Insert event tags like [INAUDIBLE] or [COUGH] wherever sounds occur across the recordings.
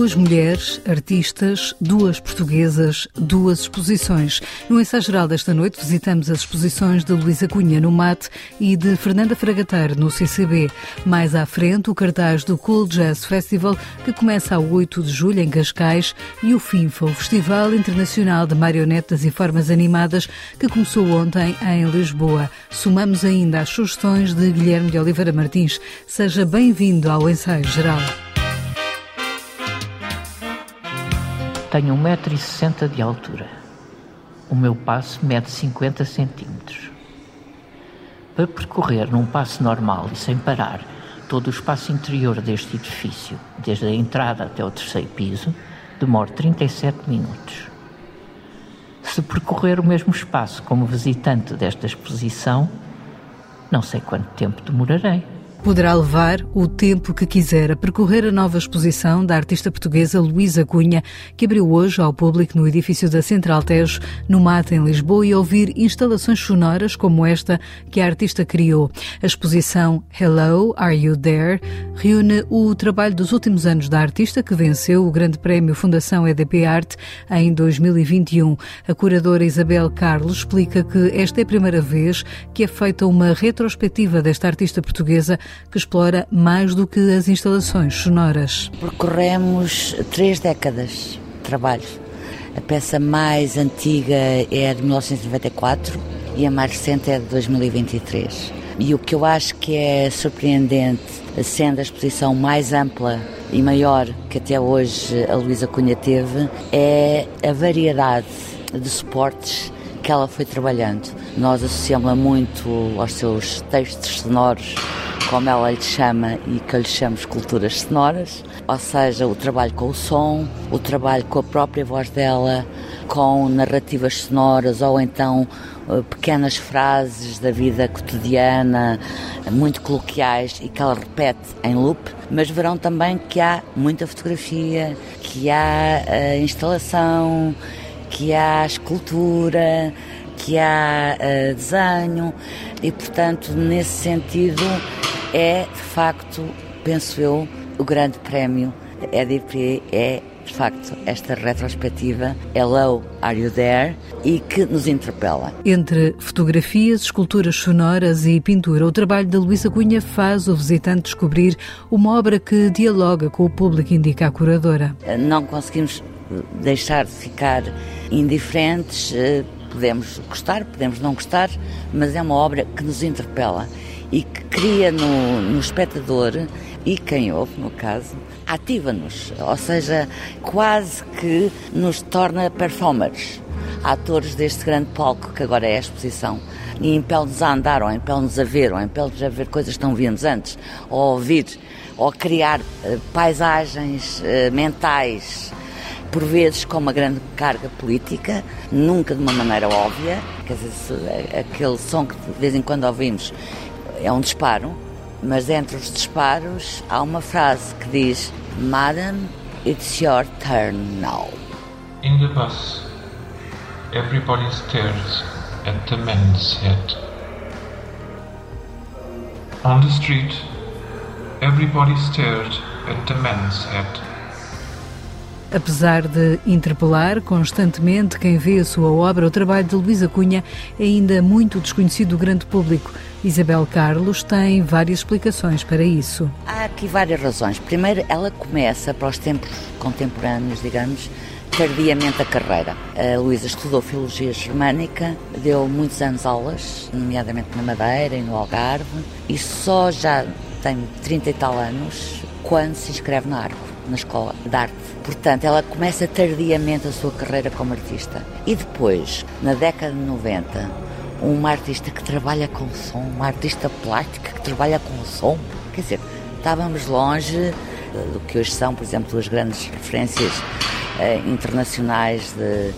Duas mulheres, artistas, duas portuguesas, duas exposições. No ensaio geral desta noite visitamos as exposições de Luísa Cunha no MAT e de Fernanda Fragateiro no CCB. Mais à frente, o cartaz do Cool Jazz Festival, que começa a 8 de julho em Cascais, e o FINFA, o Festival Internacional de Marionetas e Formas Animadas, que começou ontem em Lisboa. Somamos ainda as sugestões de Guilherme de Oliveira Martins. Seja bem-vindo ao ensaio geral. Tenho 1,60m de altura. O meu passo mede 50 centímetros. Para percorrer num passo normal e sem parar todo o espaço interior deste edifício, desde a entrada até o terceiro piso, demoro 37 minutos. Se percorrer o mesmo espaço como visitante desta exposição, não sei quanto tempo demorarei. Poderá levar o tempo que quiser a percorrer a nova exposição da artista portuguesa Luísa Cunha, que abriu hoje ao público no edifício da Central Tejo, no Mata, em Lisboa, e ouvir instalações sonoras como esta que a artista criou. A exposição Hello, Are You There? reúne o trabalho dos últimos anos da artista, que venceu o Grande Prémio Fundação EDP Arte em 2021. A curadora Isabel Carlos explica que esta é a primeira vez que é feita uma retrospectiva desta artista portuguesa que explora mais do que as instalações sonoras. Percorremos três décadas de trabalho. A peça mais antiga é de 1994 e a mais recente é de 2023. E o que eu acho que é surpreendente, sendo a exposição mais ampla e maior que até hoje a Luísa Cunha teve, é a variedade de suportes que ela foi trabalhando. Nós associamos-la muito aos seus textos sonoros, como ela lhe chama e que eu lhe chamo esculturas sonoras, ou seja, o trabalho com o som, o trabalho com a própria voz dela, com narrativas sonoras ou então eh, pequenas frases da vida cotidiana, muito coloquiais e que ela repete em loop, mas verão também que há muita fotografia, que há uh, instalação, que há escultura, que há uh, desenho e, portanto, nesse sentido, é, de facto, penso eu, o grande prémio EDP é de facto, esta retrospectiva Hello, Are You There? e que nos interpela. Entre fotografias, esculturas sonoras e pintura, o trabalho de Luísa Cunha faz o visitante descobrir uma obra que dialoga com o público, indica a curadora. Não conseguimos deixar de ficar indiferentes, eh, podemos gostar, podemos não gostar, mas é uma obra que nos interpela e que cria no, no espectador e quem ouve, no caso, ativa-nos, ou seja, quase que nos torna performers, atores deste grande palco que agora é a exposição. E impele-nos a andar, ou impele-nos a ver, ou impele-nos a ver coisas que não víamos antes, ou a ouvir, ou a criar uh, paisagens uh, mentais, por vezes com uma grande carga política, nunca de uma maneira óbvia, quer dizer, aquele som que de vez em quando ouvimos é um disparo, mas entre os disparos há uma frase que diz Madam, it's your turn now. In the bus, everybody stares at the man's head. On the street, everybody stared at the man's head. Apesar de interpelar constantemente quem vê a sua obra, o trabalho de Luísa Cunha é ainda muito desconhecido do grande público. Isabel Carlos tem várias explicações para isso. Há aqui várias razões. Primeiro, ela começa para os tempos contemporâneos, digamos, tardiamente a carreira. A Luísa estudou Filologia Germânica, deu muitos anos aulas, nomeadamente na Madeira e no Algarve, e só já tem 30 e tal anos quando se inscreve na Arco na escola de arte. Portanto, ela começa tardiamente a sua carreira como artista. E depois, na década de 90, uma artista que trabalha com som, uma artista plástica que trabalha com som. Quer dizer, estávamos longe eh, do que hoje são, por exemplo, as grandes referências eh, internacionais de, de,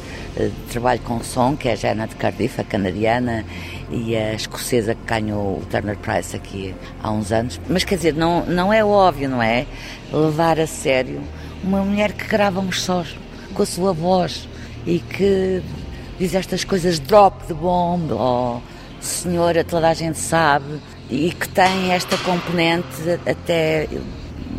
trabalho com som, que é a Jana de Cardiff, a canadiana, e a escocesa que ganhou o Turner Prize aqui há uns anos. Mas quer dizer, não, não é óbvio, não é? Levar a sério uma mulher que grava uns sós com a sua voz e que diz estas coisas drop de bomb ou senhora, toda a gente sabe, e que tem esta componente até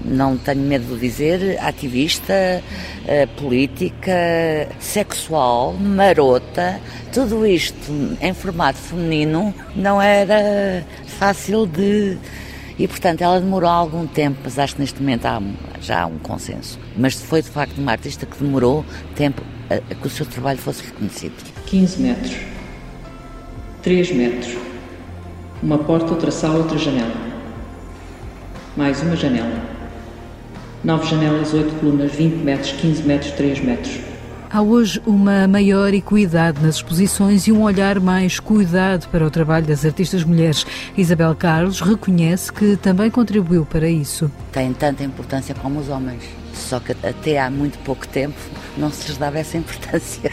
não tenho medo de dizer, ativista, eh, política, sexual, marota, tudo isto em formato feminino não era fácil de. E, portanto, ela demorou algum tempo, mas acho que neste momento há, já há um consenso. Mas foi, de facto, uma artista que demorou tempo a, a que o seu trabalho fosse reconhecido. 15 metros. 3 metros. Uma porta, outra sala, outra janela. Mais uma janela. 9 janelas, 8 colunas, 20 metros, 15 metros, 3 metros. Há hoje uma maior equidade nas exposições e um olhar mais cuidado para o trabalho das artistas mulheres. Isabel Carlos reconhece que também contribuiu para isso. Tem tanta importância como os homens, só que até há muito pouco tempo não se lhes dava essa [LAUGHS] importância.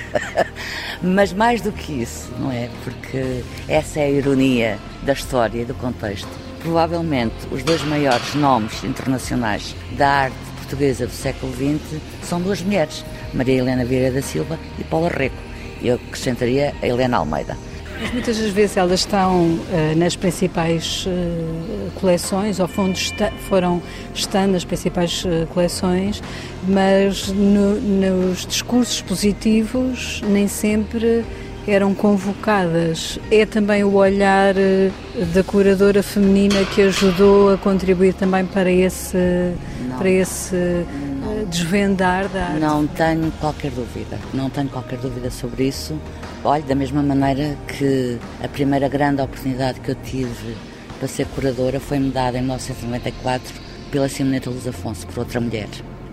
Mas mais do que isso, não é? Porque essa é a ironia da história e do contexto Provavelmente os dois maiores nomes internacionais da arte portuguesa do século XX são duas mulheres, Maria Helena Vieira da Silva e Paula Reco. Eu acrescentaria a Helena Almeida. Mas muitas das vezes elas estão uh, nas principais uh, coleções, fundo está, foram estando nas principais uh, coleções, mas no, nos discursos positivos nem sempre eram convocadas. É também o olhar eh, da curadora feminina que ajudou a contribuir também para esse, não, para esse não, eh, desvendar da arte? Não tenho qualquer dúvida, não tenho qualquer dúvida sobre isso. Olha, da mesma maneira que a primeira grande oportunidade que eu tive para ser curadora foi-me dada em 1994 pela Simoneta Luz Afonso, por outra mulher.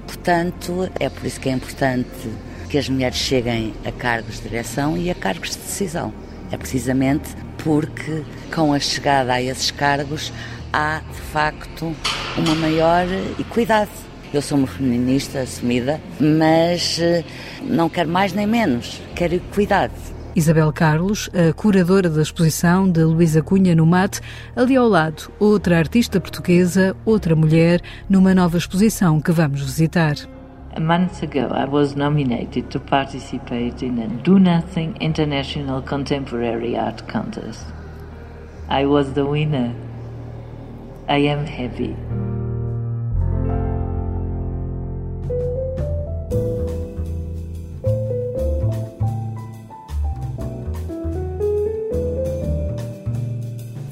Portanto, é por isso que é importante que as mulheres cheguem a cargos de direção e a cargos de decisão. É precisamente porque, com a chegada a esses cargos, há de facto uma maior equidade. Eu sou uma feminista assumida, mas eh, não quero mais nem menos, quero equidade. Isabel Carlos, a curadora da exposição de Luísa Cunha no Mate, ali ao lado, outra artista portuguesa, outra mulher, numa nova exposição que vamos visitar. A month ago, I was nominated to participate in a Do Nothing International Contemporary Art Contest. I was the winner. I am happy.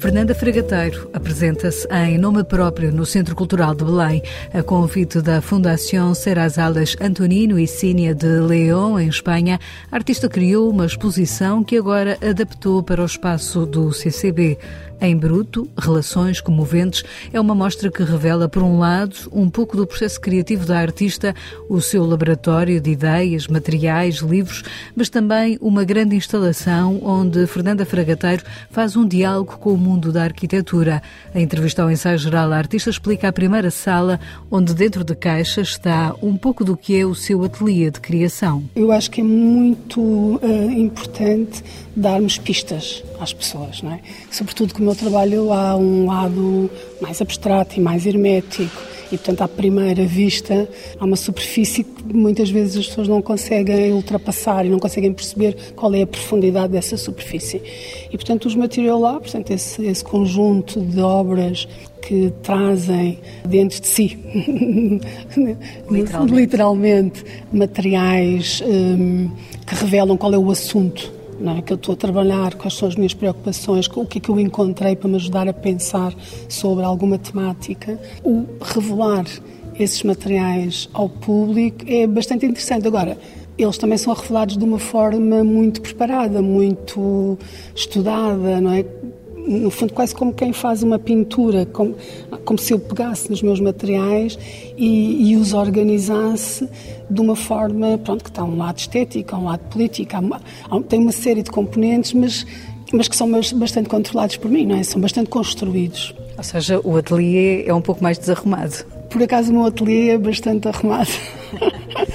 Fernanda Fregateiro apresenta-se em nome próprio no Centro Cultural de Belém, a convite da Fundação Serrazalas Antonino e Cínia de León, em Espanha. A artista criou uma exposição que agora adaptou para o espaço do CCB. Em Bruto, Relações Comoventes, é uma mostra que revela, por um lado, um pouco do processo criativo da artista, o seu laboratório de ideias, materiais, livros, mas também uma grande instalação onde Fernanda Fragateiro faz um diálogo com o mundo da arquitetura. A entrevista ao ensaio geral, a artista explica a primeira sala, onde dentro de caixas está um pouco do que é o seu ateliê de criação. Eu acho que é muito uh, importante darmos pistas às pessoas, não é? Sobretudo que o meu trabalho há um lado mais abstrato e mais hermético e, portanto, à primeira vista há uma superfície que muitas vezes as pessoas não conseguem ultrapassar e não conseguem perceber qual é a profundidade dessa superfície. E, portanto, os Material Lab, portanto, esse, esse conjunto de obras que trazem dentro de si, [LAUGHS] literalmente, literalmente materiais um, que revelam qual é o assunto é? que eu estou a trabalhar, quais são as minhas preocupações, o que é que eu encontrei para me ajudar a pensar sobre alguma temática. O revelar esses materiais ao público é bastante interessante. Agora, eles também são revelados de uma forma muito preparada, muito estudada, não é? No fundo, quase como quem faz uma pintura, como, como se eu pegasse nos meus materiais e, e os organizasse de uma forma, pronto, que está um lado estético, há um lado político, há, tem uma série de componentes, mas, mas que são bastante controlados por mim, não é? São bastante construídos. Ou seja, o ateliê é um pouco mais desarrumado. Por acaso, o meu ateliê é bastante arrumado. [LAUGHS]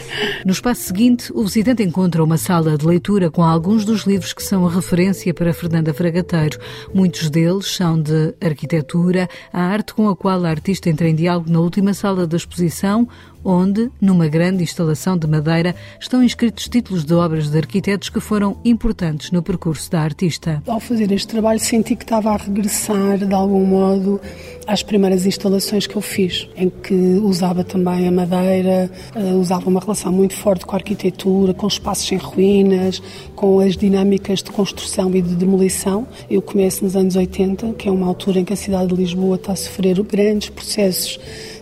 No espaço seguinte, o visitante encontra uma sala de leitura com alguns dos livros que são a referência para Fernanda Fragateiro. Muitos deles são de arquitetura, a arte com a qual a artista entra em diálogo na última sala da exposição, onde, numa grande instalação de madeira, estão inscritos títulos de obras de arquitetos que foram importantes no percurso da artista. Ao fazer este trabalho, senti que estava a regressar, de algum modo, às primeiras instalações que eu fiz, em que usava também a madeira, eh, usava uma relação muito forte com a arquitetura, com espaços em ruínas, com as dinâmicas de construção e de demolição. Eu começo nos anos 80, que é uma altura em que a cidade de Lisboa está a sofrer grandes processos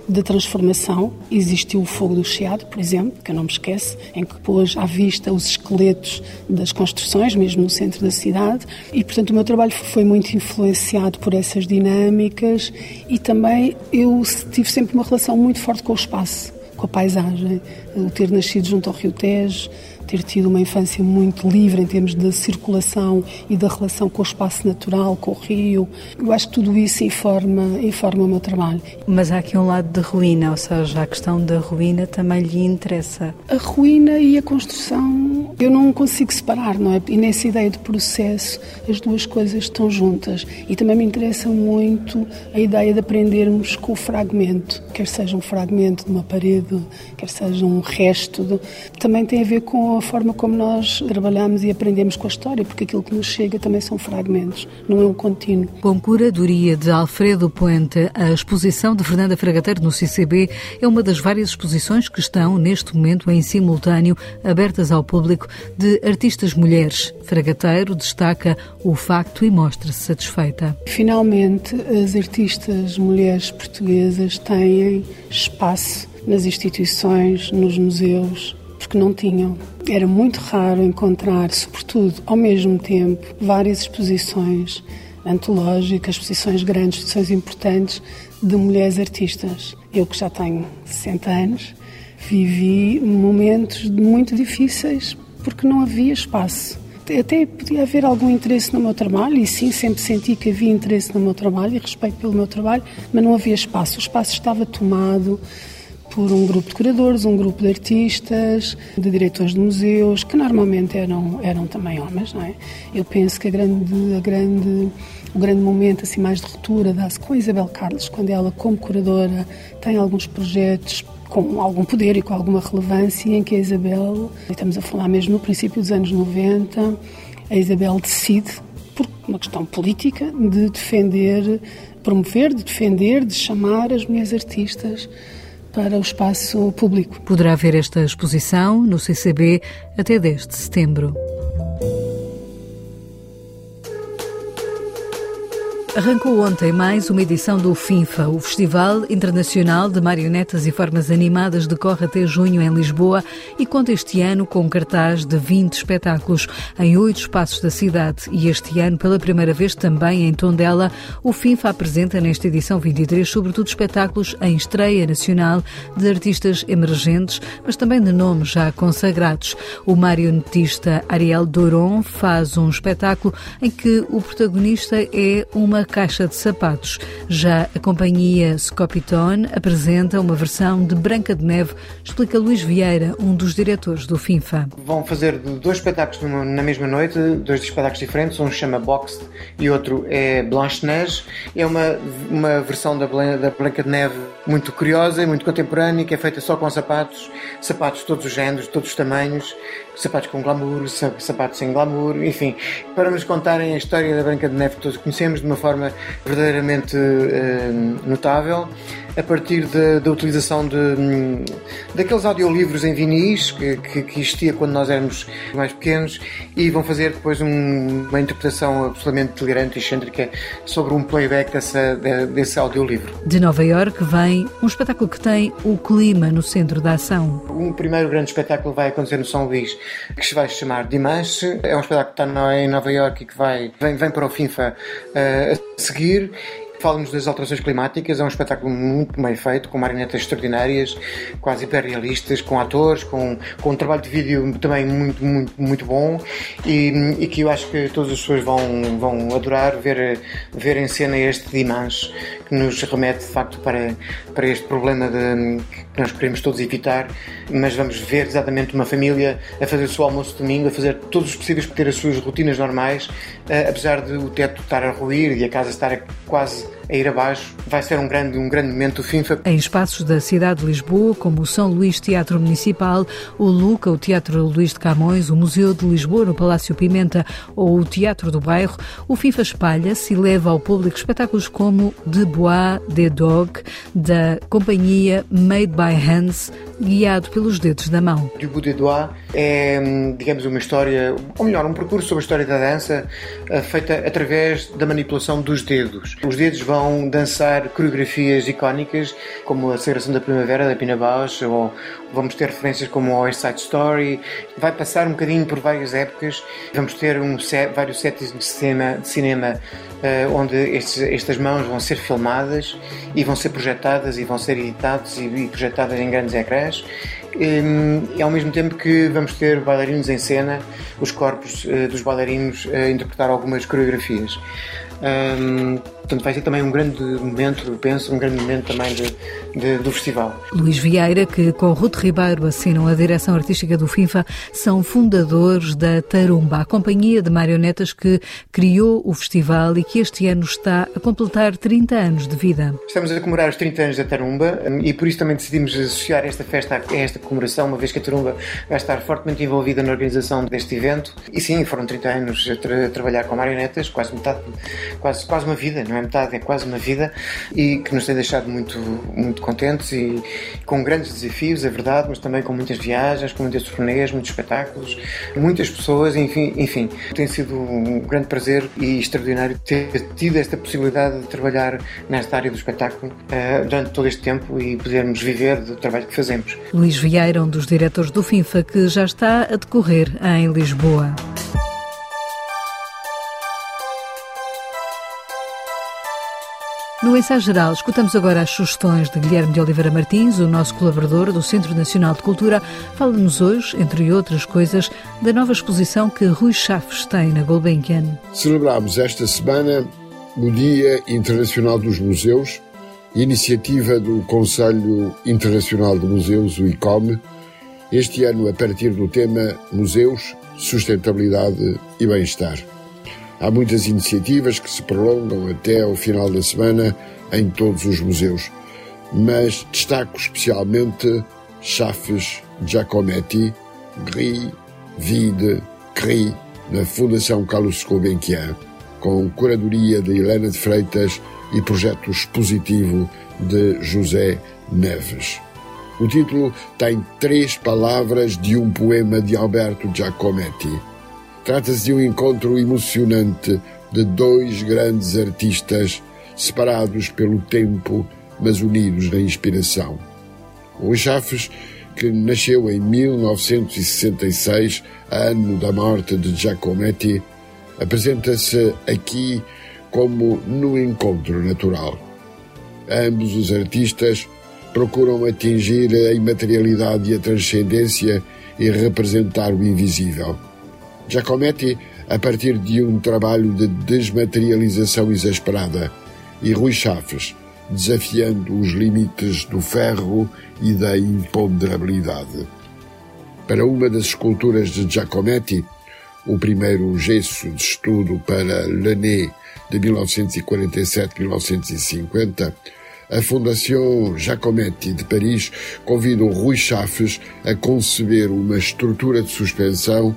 de transformação. Existiu o fogo do Chiado, por exemplo, que eu não me esqueço, em que pôs à vista os esqueletos das construções, mesmo no centro da cidade. E, portanto, o meu trabalho foi muito influenciado por essas dinâmicas e também eu tive sempre uma relação muito forte com o espaço, com a paisagem. Ter nascido junto ao Rio Tejo, ter tido uma infância muito livre em termos de circulação e da relação com o espaço natural, com o rio. Eu acho que tudo isso informa, informa o meu trabalho. Mas há aqui um lado de ruína, ou seja, a questão da ruína também lhe interessa. A ruína e a construção eu não consigo separar, não é? E nessa ideia de processo as duas coisas estão juntas. E também me interessa muito a ideia de aprendermos com o fragmento, quer seja um fragmento de uma parede, quer seja um resto. De... Também tem a ver com a forma como nós trabalhamos e aprendemos com a história, porque aquilo que nos chega também são fragmentos, não é um contínuo. Com curadoria de Alfredo Puente, a exposição de Fernanda Fragateiro no CCB é uma das várias exposições que estão, neste momento, em simultâneo, abertas ao público, de artistas mulheres. Fragateiro destaca o facto e mostra-se satisfeita. Finalmente, as artistas mulheres portuguesas têm espaço nas instituições, nos museus, porque não tinham. Era muito raro encontrar, sobretudo ao mesmo tempo, várias exposições antológicas, exposições grandes, exposições importantes de mulheres artistas. Eu que já tenho 60 anos, vivi momentos muito difíceis porque não havia espaço. Até podia haver algum interesse no meu trabalho, e sim, sempre senti que havia interesse no meu trabalho e respeito pelo meu trabalho, mas não havia espaço. O espaço estava tomado por um grupo de curadores, um grupo de artistas, de diretores de museus, que normalmente eram, eram também homens, não é? Eu penso que a grande, a grande, o grande momento assim mais de ruptura dá-se com a Isabel Carlos, quando ela, como curadora, tem alguns projetos com algum poder e com alguma relevância, em que a Isabel, estamos a falar mesmo no princípio dos anos 90, a Isabel decide, por uma questão política, de defender, promover, de defender, de chamar as mulheres artistas para o espaço público. Poderá ver esta exposição no CCB até 10 de setembro. Arrancou ontem mais uma edição do FINFA, o Festival Internacional de Marionetas e Formas Animadas, decorre até junho em Lisboa e conta este ano com cartaz de 20 espetáculos em oito espaços da cidade. E este ano, pela primeira vez também em Tondela, o FINFA apresenta nesta edição 23, sobretudo espetáculos em estreia nacional de artistas emergentes, mas também de nomes já consagrados. O marionetista Ariel Doron faz um espetáculo em que o protagonista é uma caixa de sapatos. Já a companhia Scopiton apresenta uma versão de Branca de Neve, explica Luís Vieira, um dos diretores do FINFA. Vão fazer dois espetáculos na mesma noite, dois espetáculos diferentes, um chama Boxed e outro é Blanche-Neige. É uma, uma versão da, da Branca de Neve muito curiosa e muito contemporânea, que é feita só com sapatos, sapatos de todos os géneros, de todos os tamanhos, sapatos com glamour, sapatos sem glamour, enfim, para nos contarem a história da Branca de Neve que todos conhecemos de uma forma verdadeiramente uh, notável a partir da utilização de, hum, daqueles audiolivros em vinis que, que, que, existia quando nós éramos mais pequenos e vão fazer depois um, uma interpretação absolutamente delirante e excêntrica sobre um playback dessa, desse audiolivro. De Nova York vem um espetáculo que tem o clima no centro da ação. Um primeiro grande espetáculo vai acontecer no São Luís, que se vai chamar Dimanche. É um espetáculo que está em Nova York e que vai, vem, vem para o FINFA uh, a seguir Fala-nos das alterações climáticas, é um espetáculo muito bem feito, com marionetas extraordinárias, quase hiperrealistas, com atores, com, com um trabalho de vídeo também muito, muito, muito bom e, e que eu acho que todas as pessoas vão, vão adorar ver, ver em cena este Dimanche, que nos remete de facto para, para este problema de, que nós queremos todos evitar, mas vamos ver exatamente uma família a fazer o seu almoço de domingo, a fazer todos os possíveis para ter as suas rotinas normais, apesar de o teto estar a ruir e a casa estar quase a ir abaixo. Vai ser um grande, um grande momento do FIFA. Em espaços da cidade de Lisboa, como o São Luís Teatro Municipal, o Luca, o Teatro Luís de Camões, o Museu de Lisboa no Palácio Pimenta ou o Teatro do Bairro, o FIFA espalha-se e leva ao público espetáculos como The Bois des Dog, da companhia Made by Hands, guiado pelos dedos da mão. Du Bout des Doigts é, digamos, uma história, ou melhor, um percurso sobre a história da dança eh, feita através da manipulação dos dedos. Os dedos vão dançar coreografias icónicas, como a Celebração da Primavera, da Pina Bausch, ou vamos ter referências como o West Side Story. Vai passar um bocadinho por várias épocas. Vamos ter um set, vários sets de cinema, de cinema uh, onde estes, estas mãos vão ser filmadas e vão ser projetadas e vão ser editadas e, e projetadas em grandes ecrãs. Um, e ao mesmo tempo que vamos ter bailarinos em cena, os corpos uh, dos bailarinos a interpretar algumas coreografias. Um, portanto, vai ser também um grande momento, penso, um grande momento também de, de, do festival. Luís Vieira, que com Ruth Ribeiro assinam a direção artística do FIFA, são fundadores da Tarumba, a companhia de marionetas que criou o festival e que este ano está a completar 30 anos de vida. Estamos a comemorar os 30 anos da Tarumba e por isso também decidimos associar esta festa a esta comemoração, uma vez que a Tarumba vai estar fortemente envolvida na organização deste evento. E sim, foram 30 anos a, tra a trabalhar com marionetas, quase metade quase, quase uma vida, não é metade, é quase uma vida, e que nos tem deixado muito, muito contentes e com grandes desafios, é verdade, mas também com muitas viagens, com muitas turnês, muitos espetáculos, muitas pessoas, enfim, enfim, tem sido um grande prazer e extraordinário ter tido esta possibilidade de trabalhar nesta área do espetáculo uh, durante todo este tempo e podermos viver do trabalho que fazemos. Luís Vieira, um dos diretores do FINFA, que já está a decorrer em Lisboa. No ensaio geral, escutamos agora as sugestões de Guilherme de Oliveira Martins, o nosso colaborador do Centro Nacional de Cultura. Fala-nos hoje, entre outras coisas, da nova exposição que Rui Chaves tem na Gulbenkian. Celebramos esta semana o Dia Internacional dos Museus, iniciativa do Conselho Internacional de Museus, o ICOM, este ano a partir do tema Museus, Sustentabilidade e Bem-Estar. Há muitas iniciativas que se prolongam até ao final da semana em todos os museus, mas destaco especialmente Chafes Giacometti, Gris, Vide, Cri, na Fundação Carlos Gulbenkian, com curadoria de Helena de Freitas e projeto expositivo de José Neves. O título tem três palavras de um poema de Alberto Giacometti Trata-se de um encontro emocionante de dois grandes artistas separados pelo tempo, mas unidos na inspiração. O Chafes, que nasceu em 1966, ano da morte de Giacometti, apresenta-se aqui como no encontro natural. Ambos os artistas procuram atingir a imaterialidade e a transcendência e representar o invisível. Giacometti a partir de um trabalho de desmaterialização exasperada e Rui Chaves desafiando os limites do ferro e da imponderabilidade. Para uma das esculturas de Giacometti, o primeiro gesso de estudo para Lené de 1947-1950, a Fundação Giacometti de Paris convidou Rui Chaves a conceber uma estrutura de suspensão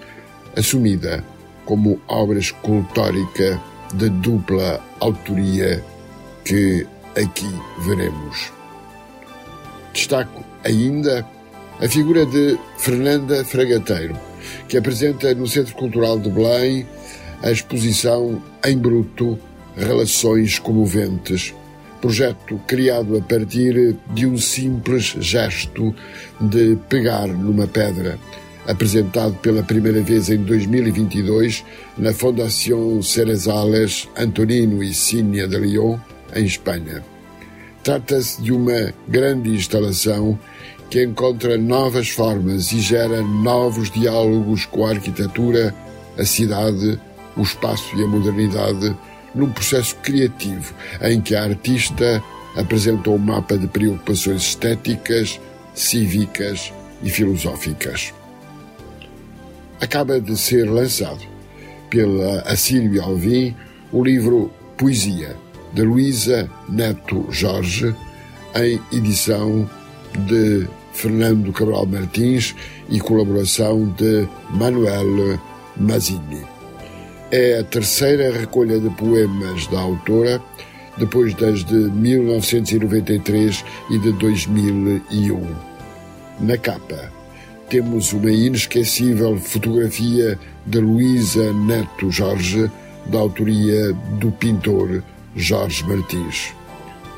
assumida como obra escultórica de dupla autoria que aqui veremos. Destaco ainda a figura de Fernanda Fragateiro, que apresenta no Centro Cultural de Belém a exposição Em Bruto Relações Comoventes, projeto criado a partir de um simples gesto de pegar numa pedra apresentado pela primeira vez em 2022 na Fundação Cerezales Antonino e Sínia de Lyon, em Espanha. Trata-se de uma grande instalação que encontra novas formas e gera novos diálogos com a arquitetura, a cidade, o espaço e a modernidade, num processo criativo em que a artista apresentou um mapa de preocupações estéticas, cívicas e filosóficas acaba de ser lançado pela Assírio Alvim o livro Poesia, de Luísa Neto Jorge, em edição de Fernando Cabral Martins e colaboração de Manuel Mazzini. É a terceira recolha de poemas da autora, depois das de 1993 e de 2001. Na capa, temos uma inesquecível fotografia de Luísa Neto Jorge, da autoria do pintor Jorge Martins.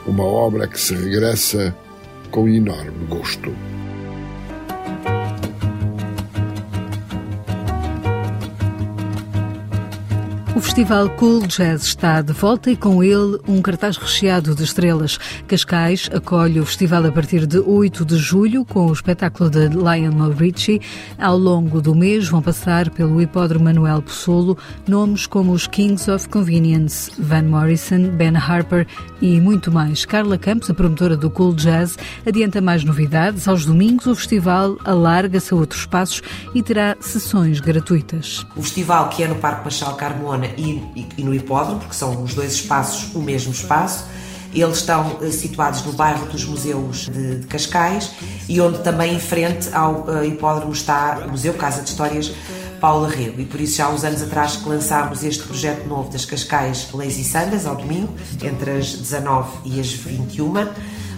Uma obra que se regressa com enorme gosto. O Festival Cool Jazz está de volta e com ele um cartaz recheado de estrelas. Cascais acolhe o festival a partir de 8 de julho com o espetáculo de Lionel Richie. Ao longo do mês vão passar pelo Hipódromo Manuel Possolo nomes como os Kings of Convenience, Van Morrison, Ben Harper e muito mais. Carla Campos, a promotora do Cool Jazz, adianta mais novidades. Aos domingos o festival alarga-se a outros espaços e terá sessões gratuitas. O festival que é no Parque Machal Carmona e, e, e, no hipódromo, porque são os dois espaços o mesmo espaço. Eles estão uh, situados no bairro dos Museus de, de, Cascais e onde também em frente ao uh, hipódromo está o Museu Casa de Histórias Paula Rego. E por isso já há uns anos atrás que lançámos este projeto novo das Cascais Lazy Sundays ao domingo, entre as 19 e as 21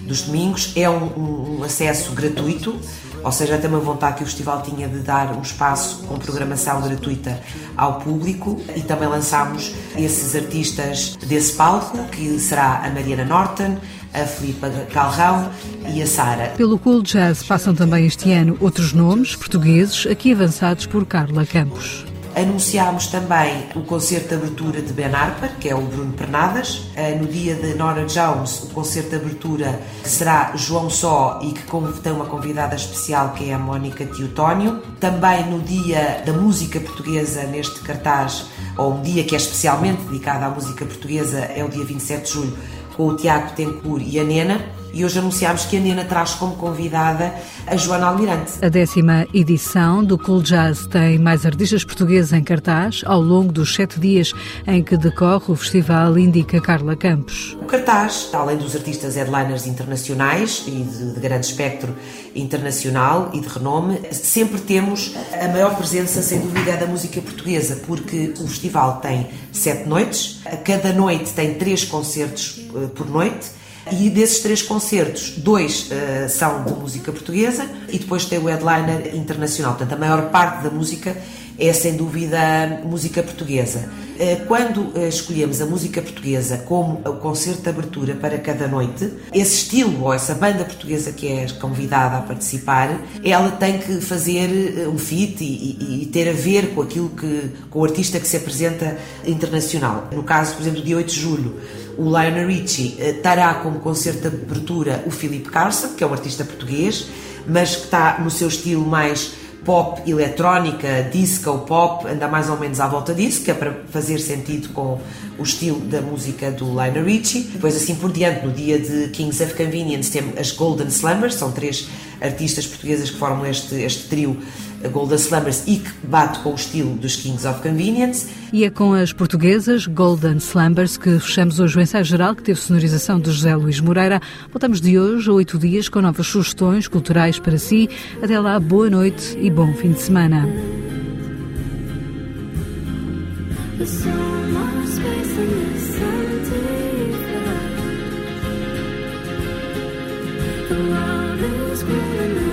dos domingos. É um, um acesso gratuito ou seja, tem uma vontade que o festival tinha de dar um espaço com programação gratuita ao público e também lançámos esses artistas desse palco, que será a Mariana Norton, a Filipa Calrão e a Sara. Pelo Cool Jazz passam também este ano outros nomes portugueses, aqui avançados por Carla Campos. Anunciámos também o concerto de abertura de Ben Harper, que é o Bruno Pernadas. Eh, no dia de Nora Jones, o concerto de abertura será João Só e que tem uma convidada especial que é a Mónica Teutónio. Também no dia da música portuguesa, neste cartaz, ou um dia que é especialmente dedicado à música portuguesa, é o dia 27 de julho, com o Tiago Tencourt e a Nena e hoje anunciámos que a Nena traz como convidada a Joana Almirante. A décima edição do Cool Jazz tem mais artistas portugueses em cartaz ao longo dos sete dias em que decorre o festival, indica Carla Campos. O cartaz, além dos artistas headliners internacionais e de, de grande espectro internacional e de renome, sempre temos a maior presença, sem dúvida, é da música portuguesa, porque o festival tem sete noites, cada noite tem três concertos eh, por noite e desses três concertos, dois uh, são de música portuguesa e depois tem o headliner internacional. Portanto, a maior parte da música é sem dúvida música portuguesa. Eh, quando eh, escolhemos a música portuguesa como o concerto de abertura para cada noite, esse estilo ou essa banda portuguesa que é convidada a participar, ela tem que fazer um fit e, e, e ter a ver com aquilo que com o artista que se apresenta internacional. No caso, por exemplo, dia 8 de julho, o Lionel Richie eh, terá como concerto de abertura o Philip Carson, que é um artista português, mas que está no seu estilo mais pop, eletrónica, disco, pop, anda mais ou menos à volta disso, que é para fazer sentido com o estilo da música do Lionel Richie. Depois assim por diante, no dia de Kings of Convenience, temos as Golden Slumbers, são três artistas portuguesas que formam este, este trio Golden Slumbers e que bate com o estilo dos Kings of Convenience. E é com as portuguesas Golden Slumbers que fechamos hoje o ensaio geral que teve sonorização de José Luís Moreira. Voltamos de hoje a oito dias com novas sugestões culturais para si. Até lá, boa noite e bom fim de semana. The world is growing